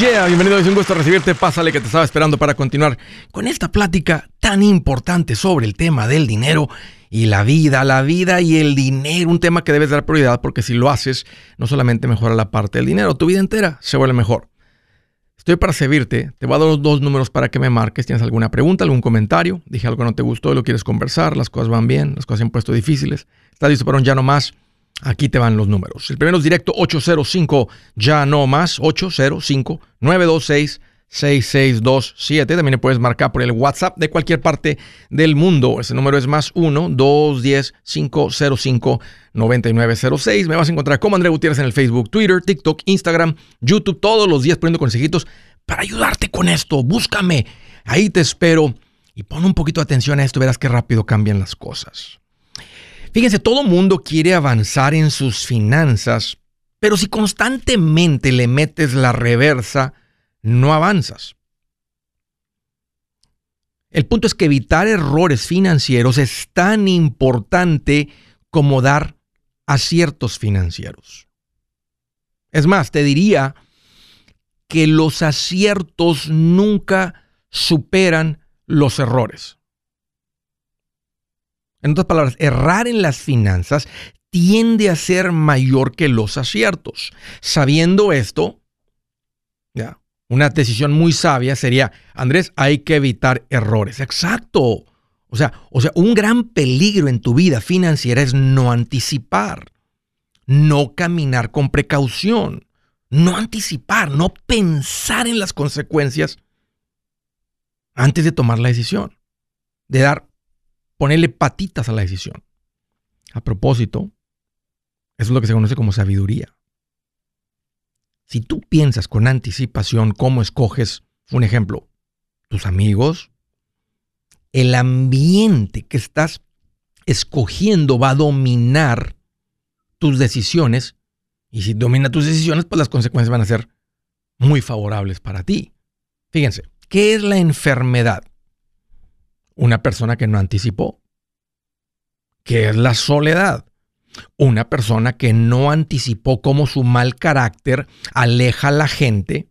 bienvenido, es un gusto recibirte. Pásale que te estaba esperando para continuar con esta plática tan importante sobre el tema del dinero y la vida, la vida y el dinero, un tema que debes dar prioridad porque si lo haces, no solamente mejora la parte del dinero, tu vida entera se vuelve mejor. Estoy para servirte, te voy a dar los dos números para que me marques. ¿Tienes alguna pregunta, algún comentario? Dije algo que no te gustó lo quieres conversar, las cosas van bien, las cosas se han puesto difíciles. ¿Estás listo para un ya no más? Aquí te van los números. El primero es directo 805, ya no más, 805 926 6627. También puedes marcar por el WhatsApp de cualquier parte del mundo. Ese número es más 1-210-505-9906. Me vas a encontrar como André Gutiérrez en el Facebook, Twitter, TikTok, Instagram, YouTube, todos los días poniendo consejitos para ayudarte con esto. Búscame. Ahí te espero. Y pon un poquito de atención a esto, verás qué rápido cambian las cosas. Fíjense, todo mundo quiere avanzar en sus finanzas, pero si constantemente le metes la reversa, no avanzas. El punto es que evitar errores financieros es tan importante como dar aciertos financieros. Es más, te diría que los aciertos nunca superan los errores. En otras palabras, errar en las finanzas tiende a ser mayor que los aciertos. Sabiendo esto, una decisión muy sabia sería, Andrés, hay que evitar errores. Exacto. O sea, o sea, un gran peligro en tu vida financiera es no anticipar, no caminar con precaución, no anticipar, no pensar en las consecuencias antes de tomar la decisión, de dar ponerle patitas a la decisión. A propósito, eso es lo que se conoce como sabiduría. Si tú piensas con anticipación cómo escoges, un ejemplo, tus amigos, el ambiente que estás escogiendo va a dominar tus decisiones y si domina tus decisiones, pues las consecuencias van a ser muy favorables para ti. Fíjense, ¿qué es la enfermedad? Una persona que no anticipó. ¿Qué es la soledad? Una persona que no anticipó cómo su mal carácter aleja a la gente.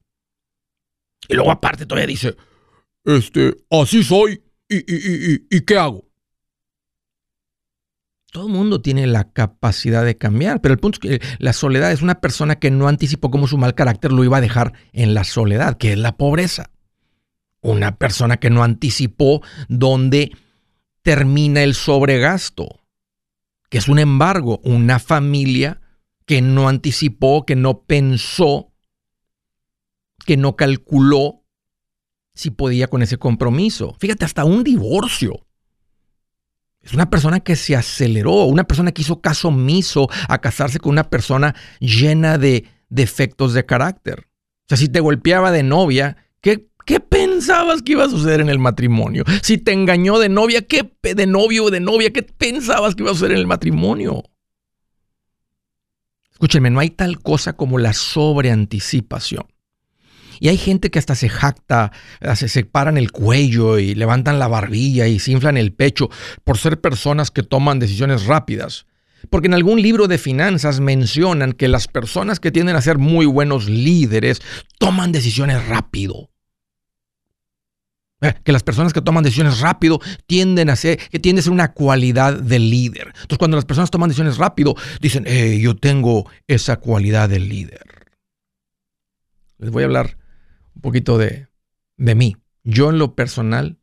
Y luego aparte todavía dice, este, así soy y, y, y, y ¿qué hago? Todo el mundo tiene la capacidad de cambiar, pero el punto es que la soledad es una persona que no anticipó cómo su mal carácter lo iba a dejar en la soledad, que es la pobreza una persona que no anticipó dónde termina el sobregasto, que es un embargo, una familia que no anticipó, que no pensó, que no calculó si podía con ese compromiso. Fíjate, hasta un divorcio. Es una persona que se aceleró, una persona que hizo caso omiso a casarse con una persona llena de defectos de carácter. O sea, si te golpeaba de novia, ¿qué, ¿Qué pensabas que iba a suceder en el matrimonio? Si te engañó de novia, ¿qué de novio o de novia? ¿Qué pensabas que iba a suceder en el matrimonio? Escúchenme, no hay tal cosa como la sobreanticipación. Y hay gente que hasta se jacta, se separan el cuello y levantan la barbilla y se inflan el pecho por ser personas que toman decisiones rápidas. Porque en algún libro de finanzas mencionan que las personas que tienden a ser muy buenos líderes toman decisiones rápido. Eh, que las personas que toman decisiones rápido tienden a ser, que tiende a ser una cualidad de líder. Entonces, cuando las personas toman decisiones rápido, dicen, eh, yo tengo esa cualidad de líder. Les voy a hablar un poquito de, de mí. Yo en lo personal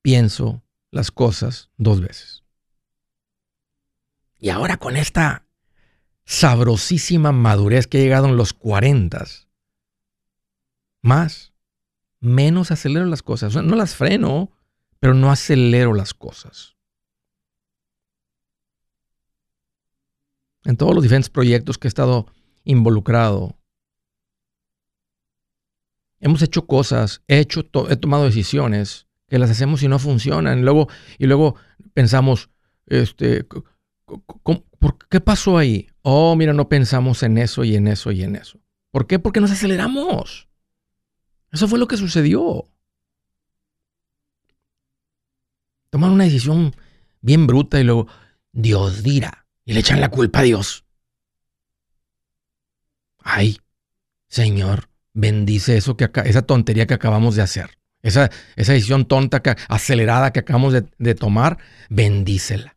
pienso las cosas dos veces. Y ahora con esta sabrosísima madurez que he llegado en los cuarentas, más menos acelero las cosas. no las freno, pero no acelero las cosas. En todos los diferentes proyectos que he estado involucrado, hemos hecho cosas, he, hecho he tomado decisiones que las hacemos y no funcionan. Y luego, y luego pensamos, este, ¿por qué pasó ahí? Oh, mira, no pensamos en eso y en eso y en eso. ¿Por qué? Porque nos aceleramos. Eso fue lo que sucedió. Tomaron una decisión bien bruta y luego Dios dirá. Y le echan la culpa a Dios. Ay, Señor, bendice eso que esa tontería que acabamos de hacer. Esa, esa decisión tonta, acelerada que acabamos de, de tomar, bendícela.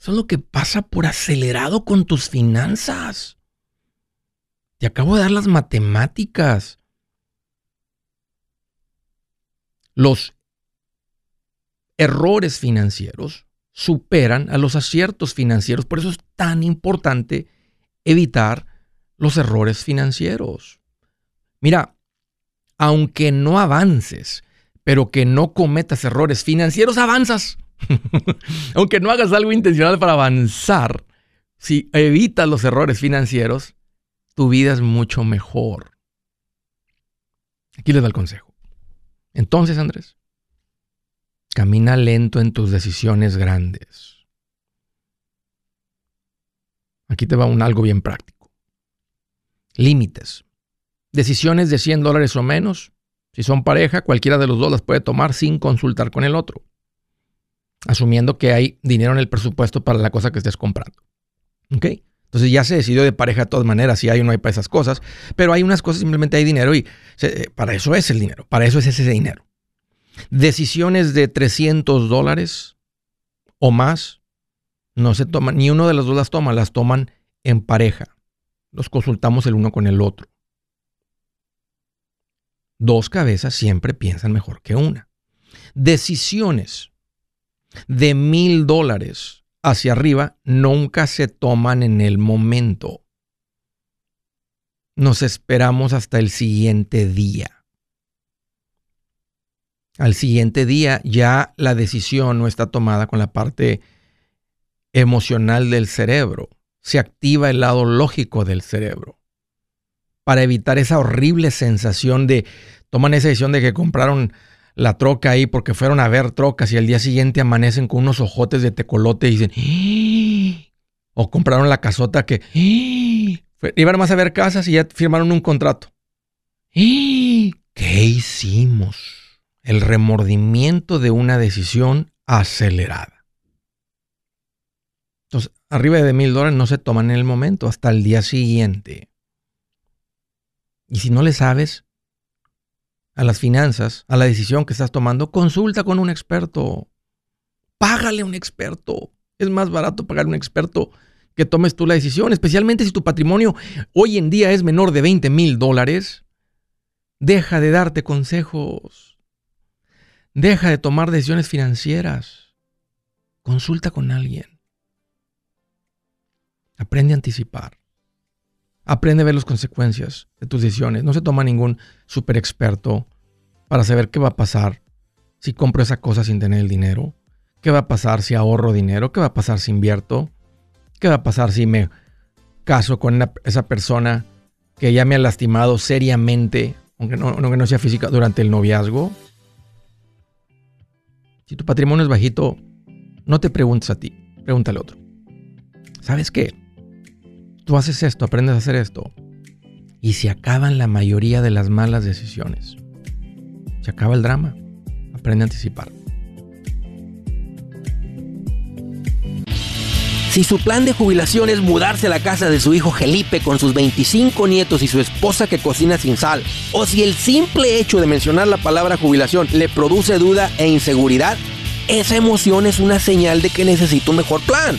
Eso es lo que pasa por acelerado con tus finanzas. Te acabo de dar las matemáticas. Los errores financieros superan a los aciertos financieros. Por eso es tan importante evitar los errores financieros. Mira, aunque no avances, pero que no cometas errores financieros, avanzas. aunque no hagas algo intencional para avanzar, si evitas los errores financieros, tu vida es mucho mejor. Aquí les da el consejo. Entonces, Andrés, camina lento en tus decisiones grandes. Aquí te va un algo bien práctico. Límites. Decisiones de 100 dólares o menos. Si son pareja, cualquiera de los dos las puede tomar sin consultar con el otro. Asumiendo que hay dinero en el presupuesto para la cosa que estés comprando. ¿Ok? Entonces ya se decidió de pareja de todas maneras si hay o no hay para esas cosas. Pero hay unas cosas simplemente hay dinero y eh, para eso es el dinero. Para eso es ese dinero. Decisiones de 300 dólares o más no se toman, ni uno de los dos las toma, las toman en pareja. Los consultamos el uno con el otro. Dos cabezas siempre piensan mejor que una. Decisiones de mil dólares hacia arriba nunca se toman en el momento. Nos esperamos hasta el siguiente día. Al siguiente día ya la decisión no está tomada con la parte emocional del cerebro. Se activa el lado lógico del cerebro para evitar esa horrible sensación de toman esa decisión de que compraron la troca ahí porque fueron a ver trocas y al día siguiente amanecen con unos ojotes de tecolote y dicen ¡Ah!", o compraron la casota que ¡Ah!". iban más a ver casas y ya firmaron un contrato. ¡Ah!". ¿Qué hicimos? El remordimiento de una decisión acelerada. Entonces, arriba de mil dólares no se toman en el momento, hasta el día siguiente. Y si no le sabes a las finanzas, a la decisión que estás tomando, consulta con un experto. Págale a un experto. Es más barato pagar a un experto que tomes tú la decisión, especialmente si tu patrimonio hoy en día es menor de 20 mil dólares. Deja de darte consejos. Deja de tomar decisiones financieras. Consulta con alguien. Aprende a anticipar. Aprende a ver las consecuencias de tus decisiones. No se toma ningún super experto para saber qué va a pasar si compro esa cosa sin tener el dinero. ¿Qué va a pasar si ahorro dinero? ¿Qué va a pasar si invierto? ¿Qué va a pasar si me caso con esa persona que ya me ha lastimado seriamente, aunque no, no sea física, durante el noviazgo? Si tu patrimonio es bajito, no te preguntes a ti, pregúntale a otro. ¿Sabes qué? Tú haces esto, aprendes a hacer esto. Y se acaban la mayoría de las malas decisiones. Se acaba el drama. Aprende a anticipar. Si su plan de jubilación es mudarse a la casa de su hijo Felipe con sus 25 nietos y su esposa que cocina sin sal, o si el simple hecho de mencionar la palabra jubilación le produce duda e inseguridad, esa emoción es una señal de que necesita un mejor plan.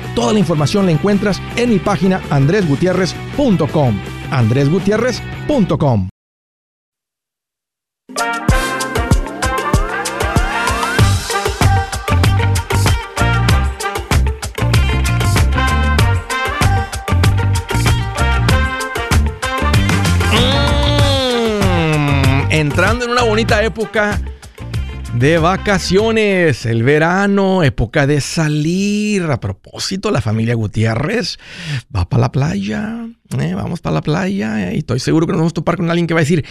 Toda la información la encuentras en mi página andresgutierrez.com. andresgutierrez.com. Mm, entrando en una bonita época de vacaciones, el verano, época de salir. A propósito, la familia Gutiérrez va para la playa. ¿eh? vamos para la playa y estoy seguro que nos vamos a topar con alguien que va a decir,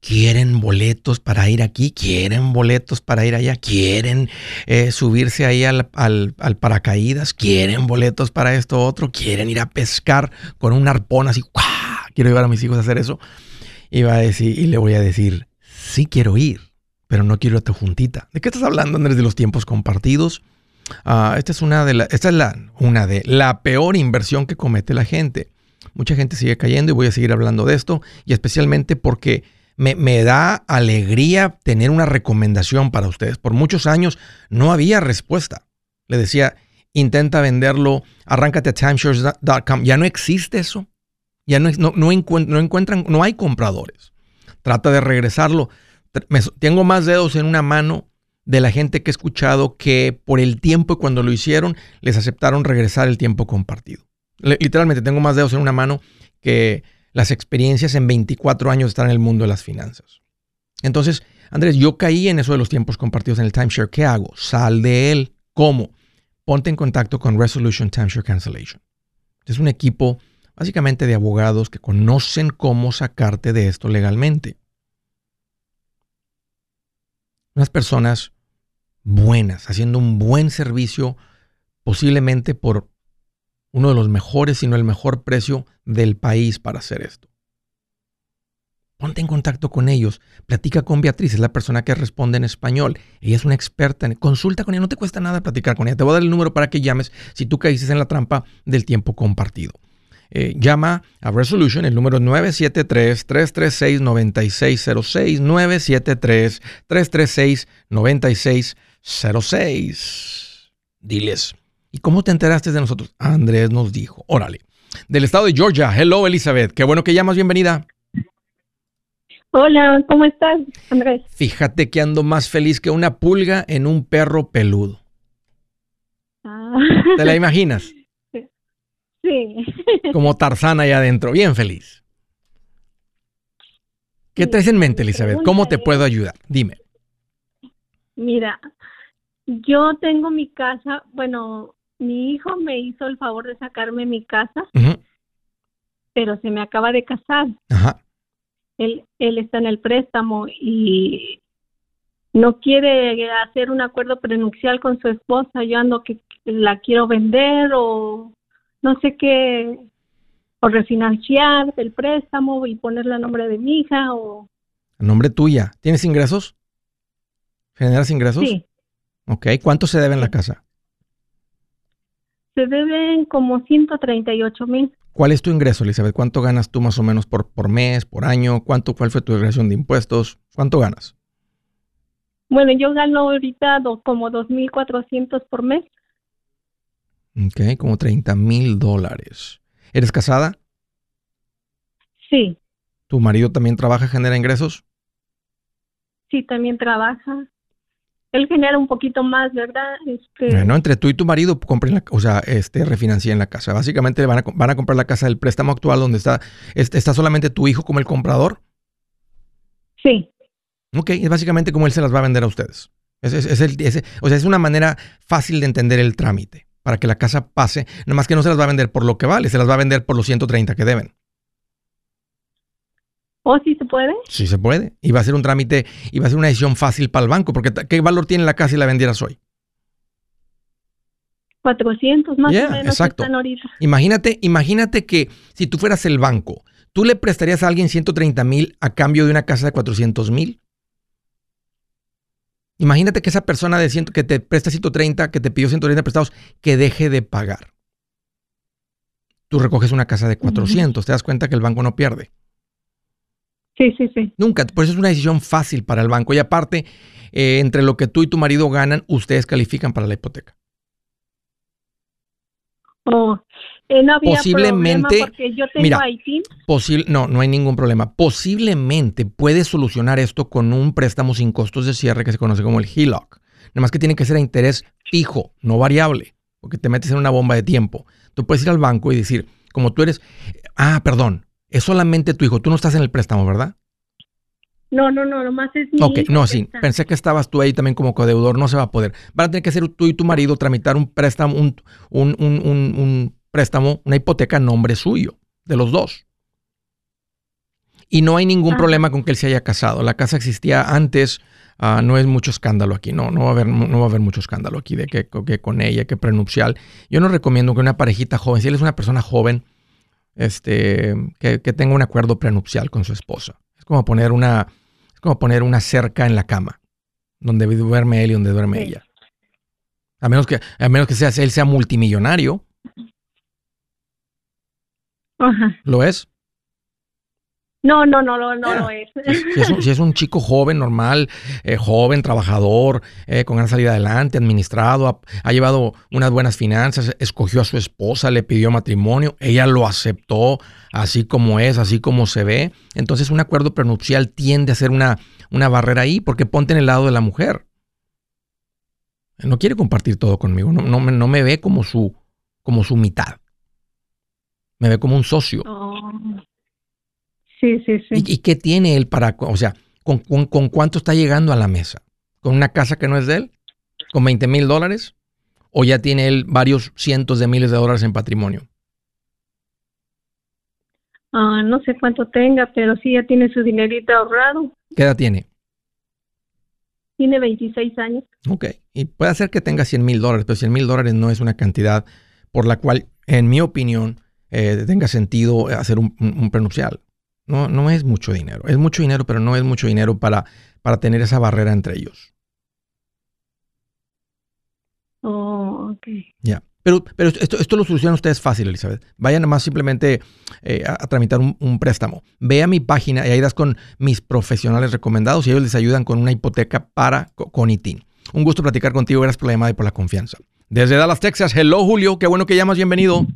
quieren boletos para ir aquí, quieren boletos para ir allá, quieren eh, subirse ahí al, paracaídas, quieren boletos para esto otro, quieren ir a pescar con un arpón así, quiero llevar a mis hijos a hacer eso. Y va a decir, y le voy a decir, sí quiero ir pero no quiero a tu juntita. ¿De qué estás hablando, Andrés, de los tiempos compartidos? Ah, esta es una de la, esta es la, una de la peor inversión que comete la gente. Mucha gente sigue cayendo y voy a seguir hablando de esto, y especialmente porque me, da alegría tener una recomendación para ustedes. Por muchos años no había respuesta. Le decía, intenta venderlo, arráncate a timeshares.com. Ya no existe eso. Ya no, no, no, encuentran, no hay compradores. Trata de regresarlo tengo más dedos en una mano de la gente que he escuchado que por el tiempo y cuando lo hicieron les aceptaron regresar el tiempo compartido. Literalmente tengo más dedos en una mano que las experiencias en 24 años estar en el mundo de las finanzas. Entonces, Andrés, yo caí en eso de los tiempos compartidos en el timeshare. ¿Qué hago? Sal de él. ¿Cómo? Ponte en contacto con Resolution Timeshare Cancellation. Es un equipo básicamente de abogados que conocen cómo sacarte de esto legalmente unas personas buenas, haciendo un buen servicio, posiblemente por uno de los mejores, si no el mejor precio del país para hacer esto. Ponte en contacto con ellos, platica con Beatriz, es la persona que responde en español. Ella es una experta, en, consulta con ella, no te cuesta nada platicar con ella. Te voy a dar el número para que llames si tú caíste en la trampa del tiempo compartido. Eh, llama a Resolution, el número 973-336-9606, 973-336-9606. Diles, ¿y cómo te enteraste de nosotros? Andrés nos dijo, órale. Del estado de Georgia, hello Elizabeth, qué bueno que llamas, bienvenida. Hola, ¿cómo estás, Andrés? Fíjate que ando más feliz que una pulga en un perro peludo. Ah. ¿Te la imaginas? Como Tarzana ahí adentro, bien feliz. ¿Qué traes en mente, Elizabeth? ¿Cómo te puedo ayudar? Dime. Mira, yo tengo mi casa, bueno, mi hijo me hizo el favor de sacarme mi casa, pero se me acaba de casar. Ajá. Él, él está en el préstamo y no quiere hacer un acuerdo prenupcial con su esposa. Yo ando que la quiero vender o no sé qué, o refinanciar el préstamo y ponerle a nombre de mi hija o... ¿A nombre tuya? ¿Tienes ingresos? ¿Generas ingresos? Sí. Ok, ¿cuánto se debe en la casa? Se deben como 138 mil. ¿Cuál es tu ingreso, Elizabeth? ¿Cuánto ganas tú más o menos por, por mes, por año? ¿Cuánto, ¿Cuál fue tu declaración de impuestos? ¿Cuánto ganas? Bueno, yo gano ahorita como 2.400 por mes. Ok, como 30 mil dólares. ¿Eres casada? Sí. ¿Tu marido también trabaja, genera ingresos? Sí, también trabaja. Él genera un poquito más, ¿verdad? Este... Bueno, entre tú y tu marido compren la, o sea, este, refinancien la casa. Básicamente van a, van a comprar la casa del préstamo actual donde está, está solamente tu hijo como el comprador. Sí. Ok, es básicamente como él se las va a vender a ustedes. Es, es, o sea, es una manera fácil de entender el trámite para que la casa pase, nada más que no se las va a vender por lo que vale, se las va a vender por los 130 que deben. ¿O sí se puede? Sí se puede. Y va a ser un trámite, y va a ser una decisión fácil para el banco, porque ¿qué valor tiene la casa si la vendieras hoy? 400 más o menos exacto. Imagínate, imagínate que si tú fueras el banco, ¿tú le prestarías a alguien 130 mil a cambio de una casa de 400 mil? Imagínate que esa persona de ciento, que te presta 130, que te pidió 130 prestados, que deje de pagar. Tú recoges una casa de 400, te das cuenta que el banco no pierde. Sí, sí, sí. Nunca, por eso es una decisión fácil para el banco. Y aparte, eh, entre lo que tú y tu marido ganan, ustedes califican para la hipoteca. Oh, eh, no había posiblemente, porque yo tengo mira, no, no hay ningún problema. Posiblemente puedes solucionar esto con un préstamo sin costos de cierre que se conoce como el HELOC. Nada más que tiene que ser a interés fijo, no variable, porque te metes en una bomba de tiempo. Tú puedes ir al banco y decir, como tú eres, ah, perdón, es solamente tu hijo, tú no estás en el préstamo, ¿verdad? No, no, no, nomás es mi Ok, no, sí. Pensé que estabas tú ahí también como codeudor, no se va a poder. Van a tener que ser tú y tu marido tramitar un préstamo, un, un, un, un préstamo, una hipoteca a nombre suyo, de los dos. Y no hay ningún problema con que él se haya casado. La casa existía antes, ah, no es mucho escándalo aquí, no, no va a haber, no va a haber mucho escándalo aquí de que, que, con ella, que prenupcial. Yo no recomiendo que una parejita joven, si él es una persona joven, este, que, que tenga un acuerdo prenupcial con su esposa como poner una, es como poner una cerca en la cama, donde duerme él y donde duerme ella. A menos que, a menos que sea, él sea multimillonario. Ajá. ¿Lo es? No, no, no, no, no lo es. Si es, un, chico joven, normal, eh, joven, trabajador, eh, con gran salida adelante, administrado, ha, llevado unas buenas finanzas, escogió a su esposa, le pidió matrimonio, ella lo aceptó así como es, así como se ve. Entonces un acuerdo prenupcial tiende a ser una, una barrera ahí, porque ponte en el lado de la mujer. no quiere compartir todo conmigo, no, no, no me ve como su, como su mitad. Me ve como un socio. Oh. Sí, sí, sí. ¿Y, qué tiene él para, o sea, con, cuánto está llegando a la mesa? ¿Con una casa que no es de él? ¿Con 20 mil dólares? ¿O ya tiene él varios cientos de miles de dólares en patrimonio? Ah, no sé cuánto tenga, pero sí ya tiene su dinerito ahorrado. ¿Qué edad tiene? Tiene 26 años. Ok, y puede ser que tenga 100 mil dólares, pero 100 mil dólares no es una cantidad por la cual, en mi opinión, eh, tenga sentido hacer un, un, prenupcial. No, no es mucho dinero. Es mucho dinero, pero no es mucho dinero para, para tener esa barrera entre ellos. Oh, ok. Ya. Pero, pero esto, esto lo solucionan ustedes fácil, Elizabeth. Vayan más simplemente eh, a, tramitar un, préstamo. Ve a mi página y ahí das con mis profesionales recomendados y ellos les ayudan con una hipoteca para con ITIN. Un gusto platicar contigo. Gracias por la llamada y por la confianza. Desde Dallas, Texas. Hello, Julio. Qué bueno que llamas. Bienvenido.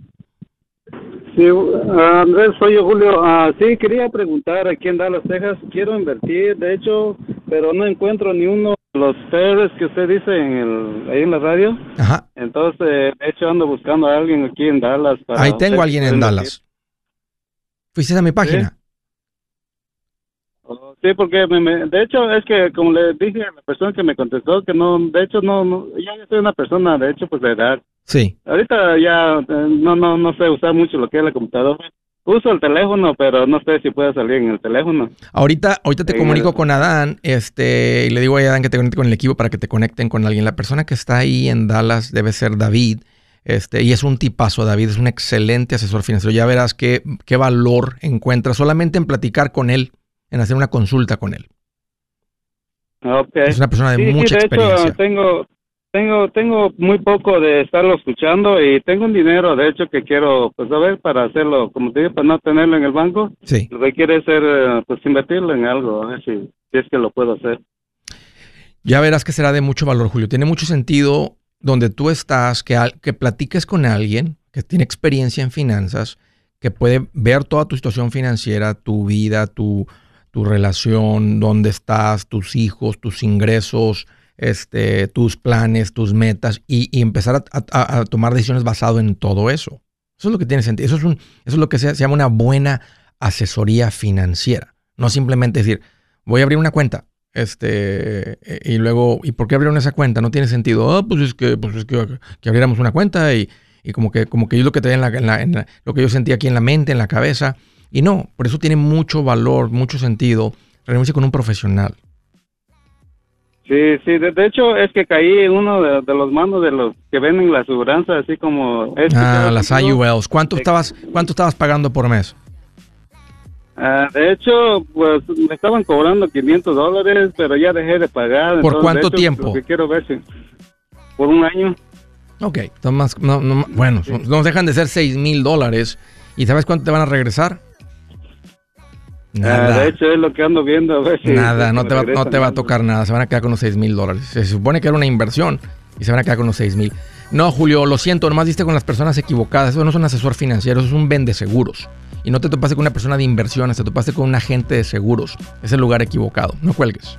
Sí, Andrés, soy yo, Julio. Ah, sí, quería preguntar aquí en Dallas, Texas. Quiero invertir, de hecho, pero no encuentro ni uno de los seres que usted dice en el, ahí en la radio. Ajá. Entonces, de hecho, ando buscando a alguien aquí en Dallas. ahí tengo a alguien en Dallas. ¿Fuiste a mi página? Oh, sí, porque me, de hecho es que como le dije a la persona que me contestó que no, de hecho no, no yo soy una persona de hecho pues de edad Sí. Ahorita ya eh, no, no, no sé usar mucho lo que es la computadora. Uso el teléfono, pero no sé si puede salir en el teléfono. Ahorita, ahorita te comunico con Adán, este, y le digo a Adán que te conecte con el equipo para que te conecten con alguien. La persona que está ahí en Dallas debe ser David. Este, y es un tipazo, David, es un excelente asesor financiero. Ya verás qué, qué valor encuentras solamente en platicar con él, en hacer una consulta con él. Okay. Es una persona de mucha de experiencia. Hecho, tengo, tengo, tengo muy poco de estarlo escuchando y tengo un dinero, de hecho, que quiero, pues, a ver, para hacerlo, como te digo, para no tenerlo en el banco. Sí. Lo que quiere es, eh, pues, invertirlo en algo, a ver si, es que lo puedo hacer. Ya verás que será de mucho valor, Julio. Tiene mucho sentido donde tú estás, que, que platiques con alguien que tiene experiencia en finanzas, que puede ver toda tu situación financiera, tu vida, tu, tu relación, dónde estás, tus hijos, tus ingresos, este, tus planes, tus metas y, empezar a, tomar decisiones basado en todo eso. Eso es lo que tiene sentido. Eso es, lo que se, llama una buena asesoría financiera. No simplemente decir, voy a abrir una cuenta. Este, y luego, ¿y por qué abrieron esa cuenta? No tiene sentido. Ah, pues es que, pues es que, abriéramos una cuenta y, como que, como que yo lo que tenía en la, lo que yo sentía aquí en la mente, en la cabeza, Y no, por eso tiene mucho valor, mucho sentido reunirse con un profesional. Sí, sí, de, hecho es que caí en uno de, los mandos de los que venden la aseguranza, así como... Este ah, las IULs. ¿Cuánto estabas, ¿Cuánto estabas pagando por mes? Ah, de hecho, pues me estaban cobrando 500 dólares, pero ya dejé de pagar. ¿Por cuánto tiempo? quiero ver si... Por un año. Ok, más, bueno, nos dejan de ser 6 mil dólares. ¿Y sabes cuánto te van a regresar? Nada. Ah, de hecho, es lo que ando viendo. A ver nada, no te, va, no te va a tocar nada. Se van a quedar con los 6 mil dólares. Se supone que era una inversión y se van a quedar con los 6 mil. No, Julio, lo siento, nomás diste con las personas equivocadas. Eso no es un asesor financiero, eso es un vende seguros. Y no te topaste con una persona de inversiones, te topaste con un agente de seguros. Es el lugar equivocado. No cuelgues.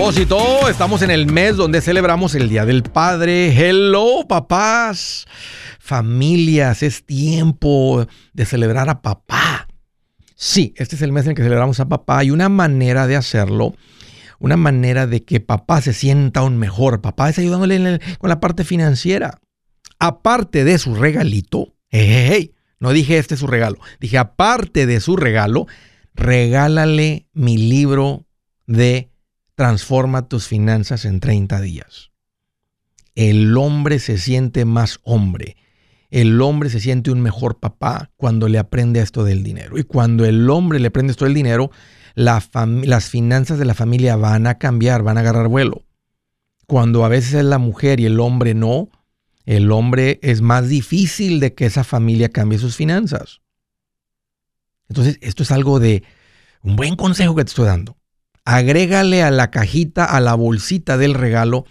Propósito, estamos en el mes donde celebramos el Día del Padre. Hello, papás. Familias, es tiempo de celebrar a papá. Sí, este es el mes en que celebramos a papá y una manera de hacerlo, una manera de que papá se sienta aún mejor. Papá es ayudándole con la parte financiera. Aparte de su regalito, no dije este es su regalo, dije aparte de su regalo, regálale mi libro de Transforma tus finanzas en 30 días. El hombre se siente más hombre. El hombre se siente un mejor papá cuando le aprende esto del dinero. Y cuando el hombre le aprende esto del dinero, las finanzas de la familia van a cambiar, van a agarrar vuelo. Cuando a veces es la mujer y el hombre no, el hombre es más difícil de que esa familia cambie sus finanzas. Entonces, esto es algo de un buen consejo que te estoy dando agrégale a la cajita, a la bolsita del regalo,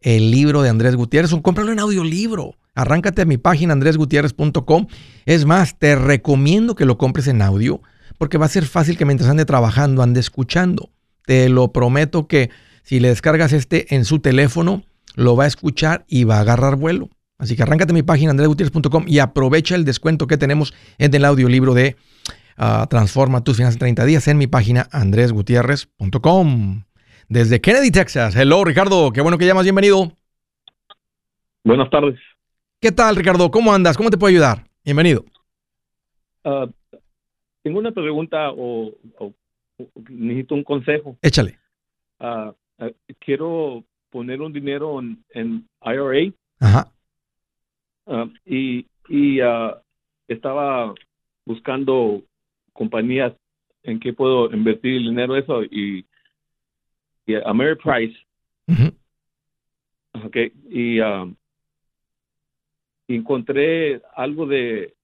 el libro de Andrés Gutiérrez o cómpralo en audiolibro. Arráncate a mi página andresgutierrez.com. Es más, te recomiendo que lo compres en audio porque va a ser fácil que mientras ande trabajando, ande escuchando. Te lo prometo que si le descargas este en su teléfono, lo va a escuchar y va a agarrar vuelo. Así que arráncate a mi página andresgutierrez.com y aprovecha el descuento que tenemos en el audiolibro de transforma tus finanzas en 30 días en mi página andresgutierrez.com. Desde Kennedy, Texas. Hello, Ricardo. Qué bueno que llamas. Bienvenido. Buenas tardes. ¿Qué tal, Ricardo? ¿Cómo andas? ¿Cómo te puedo ayudar? Bienvenido. Ah, tengo una pregunta o, necesito un consejo. Échale. Ah, ah, quiero poner un dinero en, IRA. Ajá. y y estaba buscando compañías en que puedo invertir el dinero eso y, y Ameriprise okay, y um, encontré algo de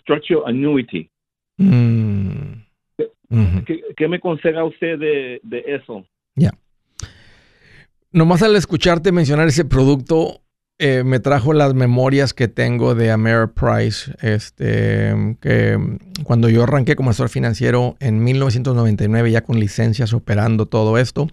structure annuity mm. ¿Qué, me aconseja usted de, de eso? Ya. Nomás al escucharte mencionar ese producto, eh, me trajo las memorias que tengo de Ameriprise, este, que cuando yo arranqué como asesor financiero en 1999 ya con licencias operando todo esto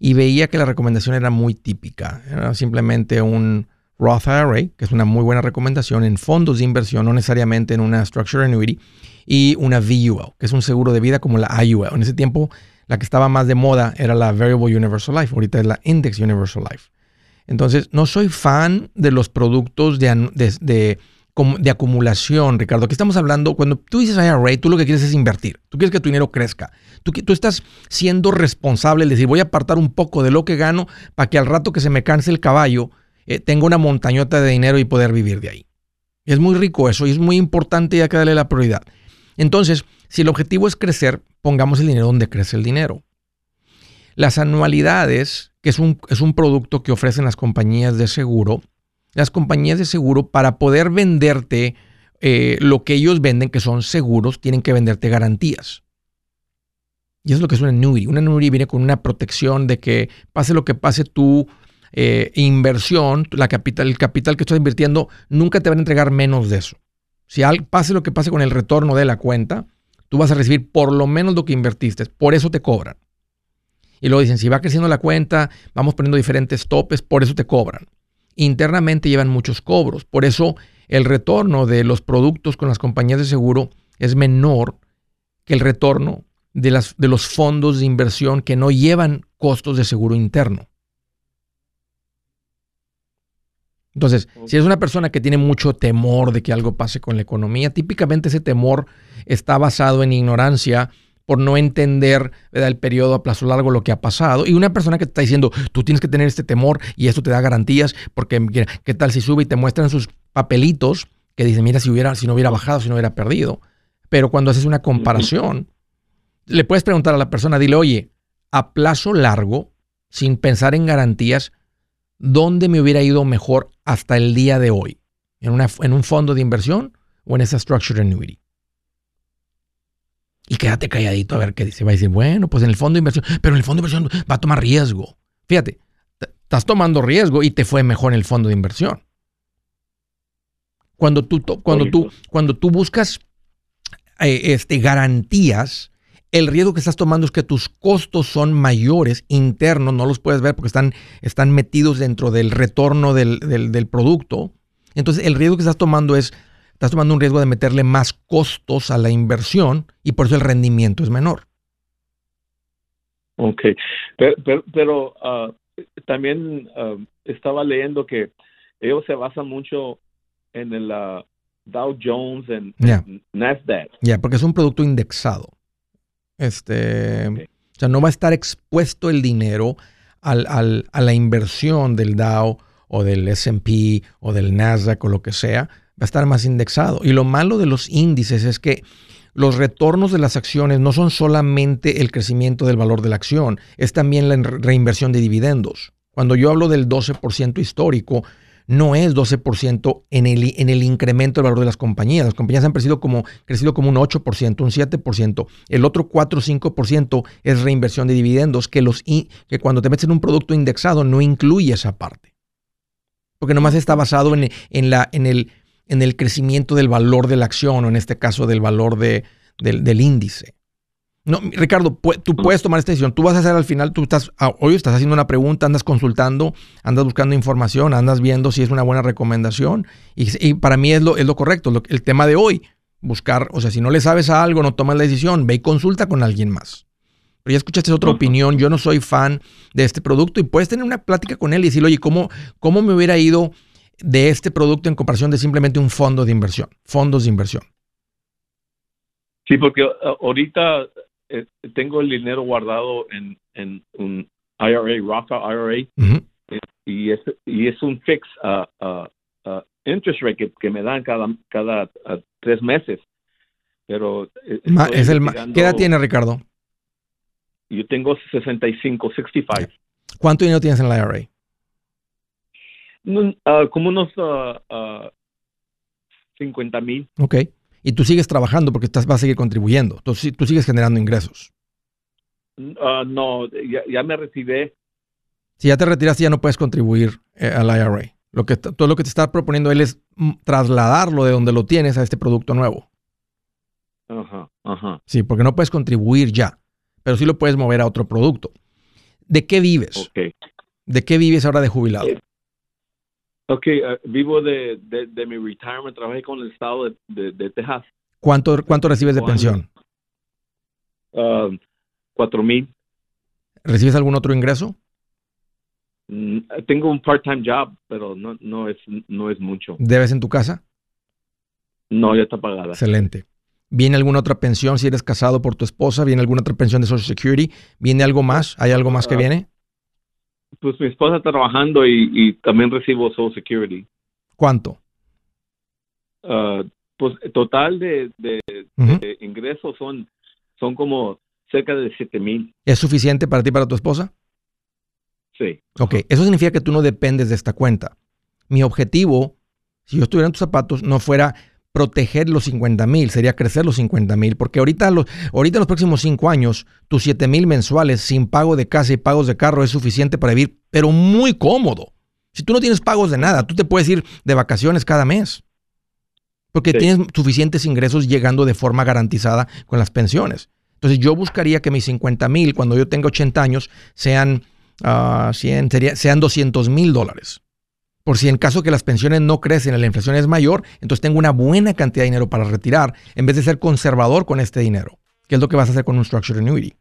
y veía que la recomendación era muy típica, era simplemente un Roth IRA, que es una muy buena recomendación en fondos de inversión, no necesariamente en una Structure Annuity, y una VUL, que es un seguro de vida como la IUL. En ese tiempo la que estaba más de moda era la Variable Universal Life, ahorita es la Index Universal Life. Entonces, no soy fan de los productos de, de, de, acumulación, Ricardo. Aquí estamos hablando, cuando tú dices IRA, tú lo que quieres es invertir. Tú quieres que tu dinero crezca. Tú, tú estás siendo responsable, es decir, voy a apartar un poco de lo que gano para que al rato que se me canse el caballo, eh, tenga una montañota de dinero y poder vivir de ahí. Es muy rico eso y es muy importante y hay que darle la prioridad. Entonces, si el objetivo es crecer, pongamos el dinero donde crece el dinero. Las anualidades, que es un, es un producto que ofrecen las compañías de seguro, las compañías de seguro para poder venderte eh, lo que ellos venden, que son seguros, tienen que venderte garantías. Y eso es lo que es una annuity. Una annuity viene con una protección de que pase lo que pase tu eh, inversión, la capital, el capital que estás invirtiendo, nunca te van a entregar menos de eso. Si al, pase lo que pase con el retorno de la cuenta, tú vas a recibir por lo menos lo que invertiste. Por eso te cobran. Y luego dicen, si va creciendo la cuenta, vamos poniendo diferentes topes, por eso te cobran. Internamente llevan muchos cobros. Por eso el retorno de los productos con las compañías de seguro es menor que el retorno de, las, de los fondos de inversión que no llevan costos de seguro interno. Entonces, si es una persona que tiene mucho temor de que algo pase con la economía, típicamente ese temor está basado en ignorancia por no entender el periodo a plazo largo lo que ha pasado. Y una persona que te está diciendo, tú tienes que tener este temor y esto te da garantías, porque qué tal si sube y te muestran sus papelitos que dicen, mira, si, hubiera, si no hubiera bajado, si no hubiera perdido. Pero cuando haces una comparación, le puedes preguntar a la persona, dile, oye, a plazo largo, sin pensar en garantías, ¿dónde me hubiera ido mejor hasta el día de hoy? ¿En, una, en un fondo de inversión o en esa structured annuity? Y quédate calladito a ver qué dice. Va a decir, bueno, pues en el fondo de inversión, pero en el fondo de inversión va a tomar riesgo. Fíjate, estás tomando riesgo y te fue mejor en el fondo de inversión. Cuando tú, cuando tú, cuando tú buscas eh, este, garantías, el riesgo que estás tomando es que tus costos son mayores internos, no los puedes ver porque están, están metidos dentro del retorno del, del producto. Entonces, el riesgo que estás tomando es estás tomando un riesgo de meterle más costos a la inversión y por eso el rendimiento es menor. Ok, pero, ah, también ah, estaba leyendo que ellos se basan mucho en el ah, Dow Jones, en, Nasdaq. Ya, porque es un producto indexado. Este, O sea, no va a estar expuesto el dinero al, al, a la inversión del Dow o del SP o del Nasdaq o lo que sea, va a estar más indexado. Y lo malo de los índices es que los retornos de las acciones no son solamente el crecimiento del valor de la acción, es también la reinversión de dividendos. Cuando yo hablo del 12% histórico, no es 12% en el, en el incremento del valor de las compañías. Las compañías han crecido como, crecido como un 8%, un 7%. El otro 4 o 5% es reinversión de dividendos, que, los, que cuando te metes en un producto indexado no incluye esa parte. Porque nomás está basado en, en, la, en el en el crecimiento del valor de la acción o en este caso del valor de, del, índice. No, Ricardo, tú puedes tomar esta decisión. Tú vas a hacer al final, tú estás, ah, hoy estás haciendo una pregunta, andas consultando, andas buscando información, andas viendo si es una buena recomendación. Y, para mí es lo, es lo correcto. el tema de hoy, buscar, o sea, si no le sabes a algo, no tomas la decisión, ve y consulta con alguien más. Pero ya escuchaste otra opinión, yo no soy fan de este producto y puedes tener una plática con él y decirle, oye, ¿cómo, cómo me hubiera ido? De este producto en comparación de simplemente un fondo de inversión, fondos de inversión. Sí, porque ahorita eh, tengo el dinero guardado en, en un IRA, Roth IRA, y, es, y es un fix uh, uh, interest rate que, me dan cada, cada tres meses. Pero eh, es el ¿Qué edad tiene Ricardo? Yo tengo 65, 65. ¿Cuánto dinero tienes en el IRA? Ah, como unos 50 ah, ah, mil. Ok. Y tú sigues trabajando porque estás, vas a seguir contribuyendo. Entonces, tú sigues generando ingresos. no, ya, me retiré. Si ya te retiraste, ya no puedes contribuir eh, al IRA. Lo que, todo lo que te está proponiendo él es mm, trasladarlo de donde lo tienes a este producto nuevo. Ajá, ajá. Sí, porque no puedes contribuir ya, pero sí lo puedes mover a otro producto. ¿De qué vives? Okay. ¿De qué vives ahora de jubilado? Eh, Ok, uh, vivo de, de, mi retirement, trabajé con el estado de, de, Texas. ¿Cuánto, ¿Cuánto recibes de pensión? Uh, cuatro mil. ¿Recibes algún otro ingreso? Mm, tengo un part-time job, pero no, no, es, no es mucho. ¿Debes en tu casa? No, ya está pagada. Excelente. ¿Viene alguna otra pensión si eres casado por tu esposa? ¿Viene alguna otra pensión de Social Security? ¿Viene algo más? ¿Hay algo más que ah, viene? Pues mi esposa está trabajando y, también recibo Social Security. ¿Cuánto? Uh, pues total de, ingresos son, son como cerca de 7 mil. ¿Es suficiente para ti y para tu esposa? Sí. Ok, eso significa que tú no dependes de esta cuenta. Mi objetivo, si yo estuviera en tus zapatos, no fuera proteger los 50 mil, sería crecer los 50 mil, porque ahorita, los, ahorita en los próximos 5 años, tus 7 mil mensuales sin pago de casa y pagos de carro es suficiente para vivir, pero muy cómodo. Si tú no tienes pagos de nada, tú te puedes ir de vacaciones cada mes. Porque tienes suficientes ingresos llegando de forma garantizada con las pensiones. Entonces yo buscaría que mis 50 mil, cuando yo tenga 80 años, sean, uh, 100, sean 200 mil dólares. Por si en caso que las pensiones no crecen la inflación es mayor, entonces tengo una buena cantidad de dinero para retirar en vez de ser conservador con este dinero, que es lo que vas a hacer con un Structured Annuity.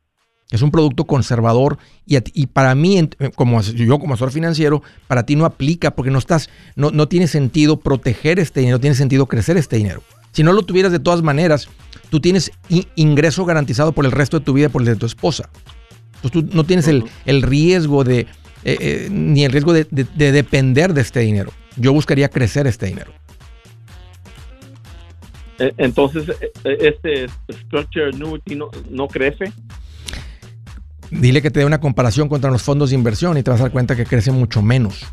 Es un producto conservador y, y, para mí, como yo como asesor financiero, para ti no aplica porque no estás, no, no tiene sentido proteger este dinero, no tiene sentido crecer este dinero. Si no lo tuvieras de todas maneras, tú tienes ingreso garantizado por el resto de tu vida por el de tu esposa. Entonces tú no tienes el, riesgo de, eh, eh, ni el riesgo de, depender de este dinero. Yo buscaría crecer este dinero. E, entonces, este Structure Annuity no, no crece. Dile que te dé una comparación contra los fondos de inversión y te vas a dar cuenta que crece mucho menos.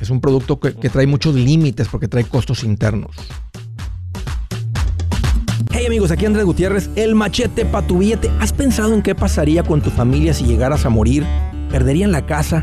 Es un producto que, trae muchos límites porque trae costos internos. Hey amigos, aquí Andrés Gutiérrez, el machete para tu billete. ¿Has pensado en qué pasaría con tu familia si llegaras a morir? ¿Perderían la casa?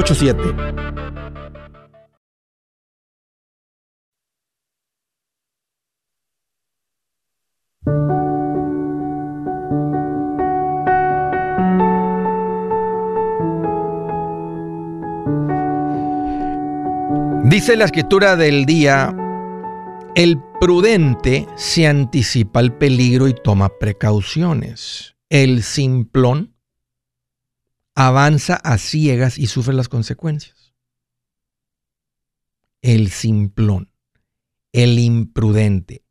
844-748-8887. Dice la escritura del día, el prudente se anticipa al peligro y toma precauciones. El simplón avanza a ciegas y sufre las consecuencias. El simplón, el imprudente,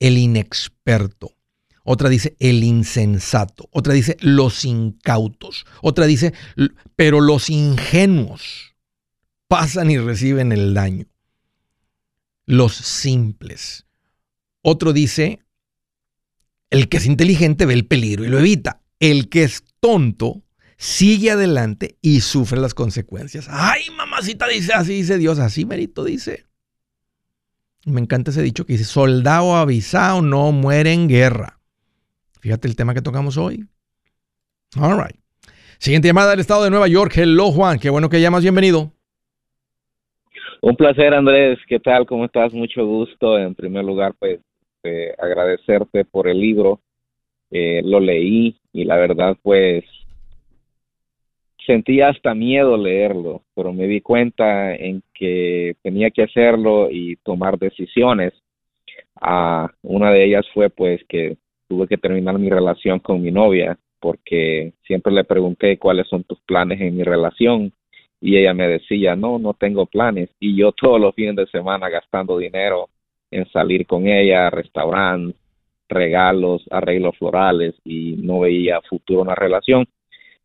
el inexperto. Otra dice el insensato. Otra dice los incautos. Otra dice, pero los ingenuos pasan y reciben el daño. Los simples. Otro dice, el que es inteligente ve el peligro y lo evita. El que es tonto sigue adelante y sufre las consecuencias. Ay, mamacita dice, así dice Dios, así merito dice. Me encanta ese dicho que dice, soldado avisado no muere en guerra. Fíjate el tema que tocamos hoy. All right. Siguiente llamada del estado de Nueva York. Hello, Juan. Qué bueno que llamas. Bienvenido. Un placer, Andrés. ¿Qué tal? ¿Cómo estás? Mucho gusto. En primer lugar, pues este, agradecerte por el libro. Eh, lo leí y la verdad pues sentí hasta miedo leerlo, pero me di cuenta en que tenía que hacerlo y tomar decisiones. Ah, una de ellas fue pues que tuve que terminar mi relación con mi novia porque siempre le pregunté cuáles son tus planes en mi relación y ella me decía, no, no tengo planes. Y yo todos los fines de semana gastando dinero en salir con ella restaurantes, regalos, arreglos florales y no veía futuro en la relación.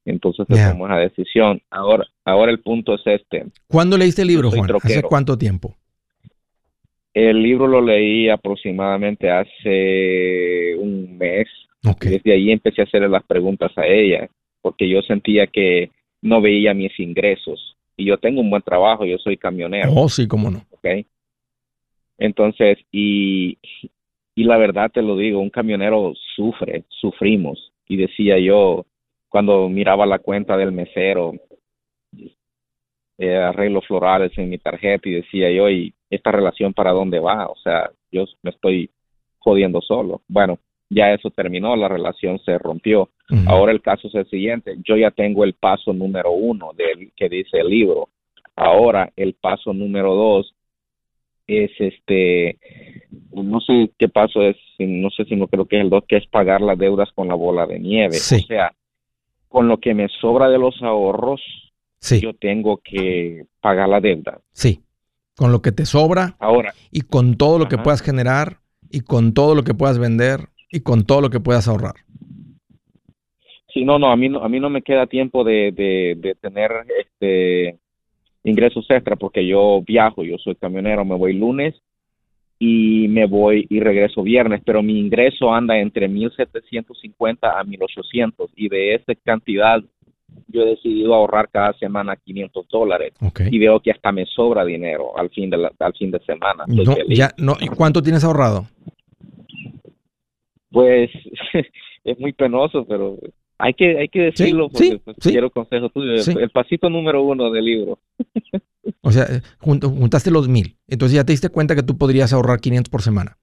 Entonces tomamos la decisión. Ahora, ahora el punto es este. ¿Cuándo leíste el libro, Juan? ¿Hace cuánto tiempo? El libro lo leí aproximadamente hace un mes. Desde ahí empecé a hacerle las preguntas a ella porque yo sentía que no veía mis ingresos. Y yo tengo un buen trabajo, yo soy camionero. Oh, sí, cómo no. Okay. Entonces, y, y la verdad te lo digo, un camionero sufre, sufrimos. Y decía yo, cuando miraba la cuenta del mesero, eh, arreglos florales en mi tarjeta y decía yo, ¿y esta relación para dónde va? O sea, yo me estoy jodiendo solo. Bueno, ya eso terminó, la relación se rompió. Ahora el caso es el siguiente, yo ya tengo el paso número uno del que dice el libro. Ahora el paso número dos es este, no sé qué paso es, no sé si no creo que es el dos, que es pagar las deudas con la bola de nieve. O sea, con lo que me sobra de los ahorros, yo tengo que pagar la deuda. Sí, con lo que te sobra. Ahora. Y con todo lo que puedas generar, y con todo lo que puedas vender, y con todo lo que puedas ahorrar. Sí, no, no, a mí no, a mí no me queda tiempo de, de tener este ingresos extra porque yo viajo, yo soy camionero, me voy lunes y me voy y regreso viernes, pero mi ingreso anda entre 1750 a 1800 y de esa cantidad yo he decidido ahorrar cada semana 500 dólares y veo que hasta me sobra dinero al fin de la, al fin de semana. ya, no, ¿Y cuánto tienes ahorrado? Pues es muy penoso, pero hay que, hay que decirlo porque pues, quiero consejo tuyo. El pasito número uno del libro. o sea, juntaste los mil. Entonces ya te diste cuenta que tú podrías ahorrar 500 por semana.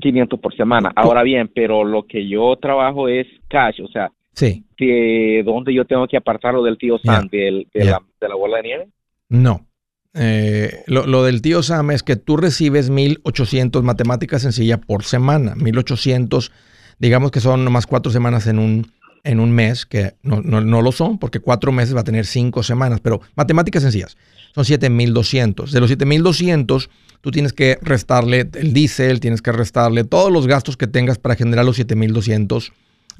500 por semana. Ahora bien, pero lo que yo trabajo es cash, o sea, sí. que ¿dónde yo tengo que apartarlo del tío Sam, de, la, de, la, bola de nieve? No. Eh, lo, lo, del tío Sam es que tú recibes 1800 matemáticas sencilla por semana, 1800 digamos que son nomás cuatro semanas en un, en un mes, que no, no, lo son, porque cuatro meses va a tener cinco semanas, pero matemáticas sencillas, son 7.200. De los 7.200, tú tienes que restarle el diésel, tienes que restarle todos los gastos que tengas para generar los 7.200.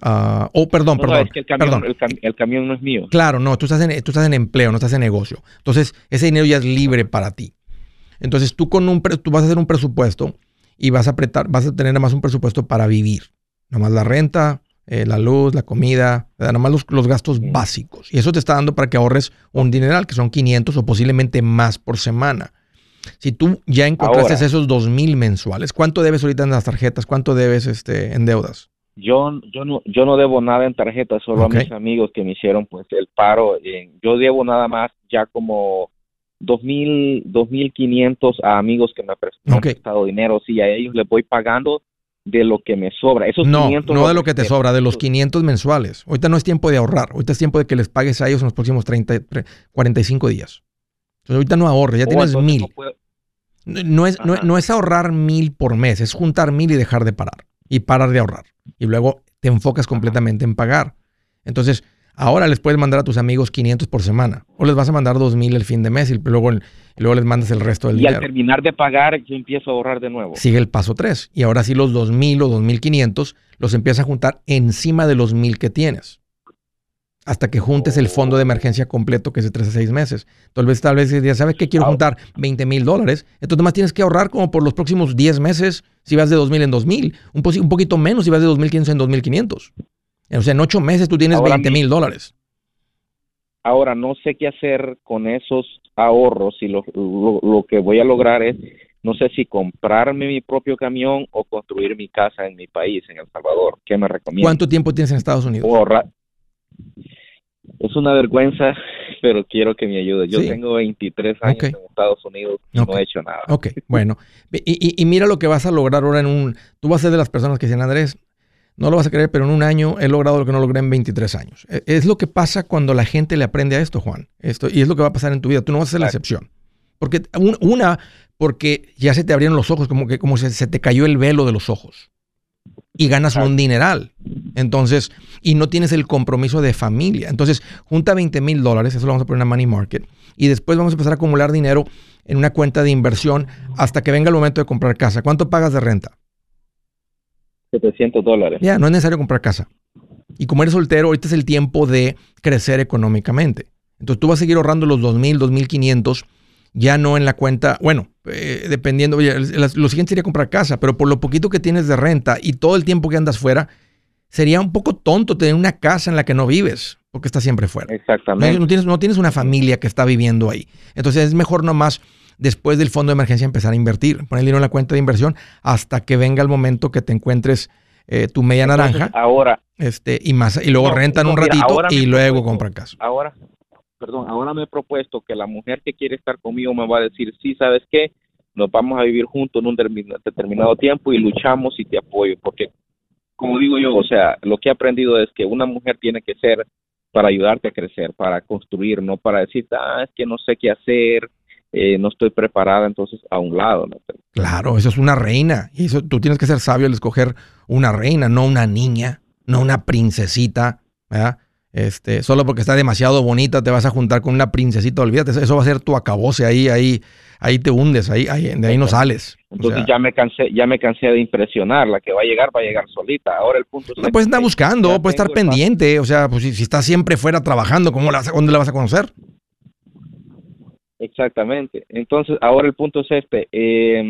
Uh, oh, perdón, perdón. el, camión, El, camión no es mío. Claro, no, tú estás, en, tú estás en empleo, no estás en negocio. Entonces, ese dinero ya es libre para ti. Entonces, tú, con un, tú vas a hacer un presupuesto y vas a, apretar, vas a tener además un presupuesto para vivir más la renta, eh, la luz, la comida, nomás los, los, gastos básicos. Y eso te está dando para que ahorres un dineral, que son 500 o posiblemente más por semana. Si tú ya encontraste esos 2,000 mensuales, ¿cuánto debes ahorita en las tarjetas? ¿Cuánto debes este, en deudas? Yo, yo, no, yo no debo nada en tarjetas, solo a mis amigos que me hicieron pues el paro. yo debo nada más ya como 2,000, 2,500 a amigos que me han prestado dinero. Sí, a ellos les voy pagando de lo que me sobra. Esos no, no de lo que te sobra, de los 500 mensuales. Ahorita no es tiempo de ahorrar, ahorita es tiempo de que les pagues a ellos en los próximos 30, 45 días. Entonces ahorita no ahorres, ya oh, tienes mil. No, es, no, es ahorrar mil por mes, es juntar mil y dejar de parar. Y parar de ahorrar. Y luego te enfocas completamente en pagar. Entonces, Ahora les puedes mandar a tus amigos 500 por semana o les vas a mandar 2000 el fin de mes y luego, luego les mandas el resto del dinero. Y al terminar de pagar, yo empiezo a ahorrar de nuevo. Sigue el paso 3 y ahora sí los 2000 o 2500 los empiezas a juntar encima de los 1000 que tienes. Hasta que juntes el fondo de emergencia completo que es de 3 a 6 meses. Tal vez, tal vez ya sabes que quiero juntar 20 mil dólares. Entonces, más tienes que ahorrar como por los próximos 10 meses si vas de 2000 en 2000. Un, un poquito menos si vas de 2500 en 2500. O sea, en ocho meses tú tienes 20 mil dólares. Ahora, no sé qué hacer con esos ahorros y lo, lo, que voy a lograr es, no sé si comprarme mi propio camión o construir mi casa en mi país, en El Salvador. ¿Qué me recomiendas? ¿Cuánto tiempo tienes en Estados Unidos? Es una vergüenza, pero quiero que me ayude. Yo tengo 23 años en Estados Unidos y no he hecho nada. Ok, bueno. Y, y, y, mira lo que vas a lograr ahora en un... Tú vas a ser de las personas que dicen, Andrés, no lo vas a creer, pero en un año he logrado lo que no logré en 23 años. E, es lo que pasa cuando la gente le aprende a esto, Juan. Esto, y es lo que va a pasar en tu vida. Tú no vas a ser la excepción. Porque una, porque ya se te abrieron los ojos, como que como se, se te cayó el velo de los ojos. Y ganas un dineral. Entonces, y no tienes el compromiso de familia. Entonces, junta 20 mil dólares, eso lo vamos a poner en money market. Y después vamos a empezar a acumular dinero en una cuenta de inversión hasta que venga el momento de comprar casa. ¿Cuánto pagas de renta? 700 dólares. Ya, no es necesario comprar casa. Y como eres soltero, ahorita es el tiempo de crecer económicamente. Entonces tú vas a seguir ahorrando los 2.000, 2.500, ya no en la cuenta, bueno, eh, dependiendo, lo siguiente sería comprar casa, pero por lo poquito que tienes de renta y todo el tiempo que andas fuera, sería un poco tonto tener una casa en la que no vives, porque estás siempre fuera. Exactamente. No, tienes, no tienes una familia que está viviendo ahí. Entonces es mejor nomás después del fondo de emergencia empezar a invertir, poner dinero en la cuenta de inversión hasta que venga el momento que te encuentres eh, tu media naranja. Ahora. Este, y más, y luego rentan un ratito y luego compran casa. Ahora, perdón, ahora me he propuesto que la mujer que quiere estar conmigo me va a decir, sí, ¿sabes qué? Nos vamos a vivir juntos en un determinado tiempo y luchamos y te apoyo, porque como digo yo, o sea, lo que he aprendido es que una mujer tiene que ser para ayudarte a crecer, para construir, no para decirte, ah, es que no sé qué hacer, eh, no estoy preparada, entonces a un lado. ¿no? Claro, eso es una reina. Y eso tú tienes que ser sabio al escoger una reina, no una niña, no una princesita. ¿verdad? Este, solo porque está demasiado bonita te vas a juntar con una princesita, olvídate, eso va a ser tu acabose ahí, ahí, ahí te hundes, ahí, ahí de ahí no sales. Entonces ya me cansé, ya me cansé de impresionar, la que va a llegar va a llegar solita. Ahora el punto es no puedes estar buscando, puedes estar pendiente, o sea, pues si, estás siempre fuera trabajando, ¿cómo la, ¿dónde la vas a conocer? Exactamente. Entonces, ahora el punto es este. Eh,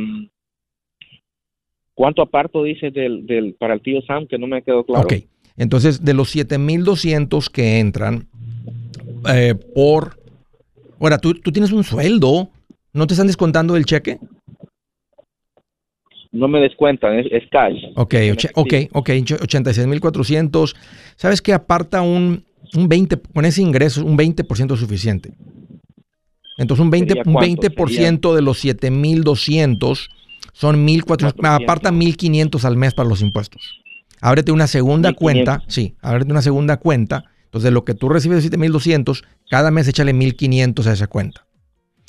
¿Cuánto aparto dices del, del, para el tío Sam? Que no me quedó claro. Ok. Entonces, de los 7200 que entran eh, por. Ahora, ¿tú, tú tienes un sueldo. ¿No te están descontando el cheque? No me descuentan, es, cash. Ok, ok, ok, 86,400. ¿Sabes qué? Aparta un, un 20, con ese ingreso, un 20% suficiente. Entonces un 20%, un 20 de los 7200 son 1400, aparta 1500 al mes para los impuestos. Ábrete una segunda cuenta, sí, ábrete una segunda cuenta. Entonces, de lo que tú recibes de 7200, cada mes échale 1500 a esa cuenta.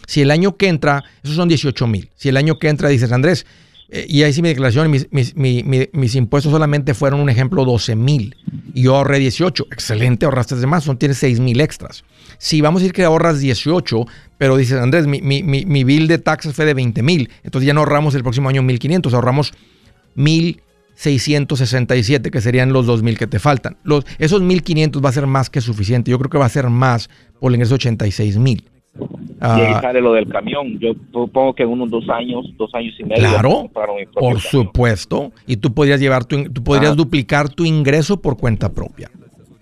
Si el año que entra, esos son 18000. Si el año que entra dices, Andrés, eh, y ahí sí mi declaración, mis, mis, impuestos solamente fueron un ejemplo 12 mil y yo ahorré 18. Excelente, ahorraste de más, son, tienes 6 mil extras. Si vamos a decir que ahorras 18, pero dices, Andrés, mi, mi, bill de taxes fue de 20 mil, entonces ya no ahorramos el próximo año 1500, ahorramos 1667, que serían los 2000 que te faltan. Los, esos 1500 va a ser más que suficiente. Yo creo que va a ser más por el ingreso 86 mil. Y ahí ah. sale lo del camión. Yo supongo que en unos dos años, dos años y medio. Claro, por supuesto. Y tú podrías llevar tu, tú podrías ah. duplicar tu ingreso por cuenta propia.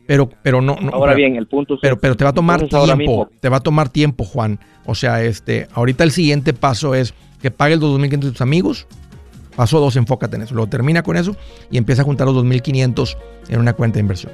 Pero, pero no, no Ahora bien, el punto pero, pero te va a tomar tiempo, te va a tomar tiempo, Juan. O sea, este, ahorita el siguiente paso es que pagues los 2.500 de tus amigos. Paso dos, enfócate en eso. Luego termina con eso y empieza a juntar los 2.500 en una cuenta de inversión.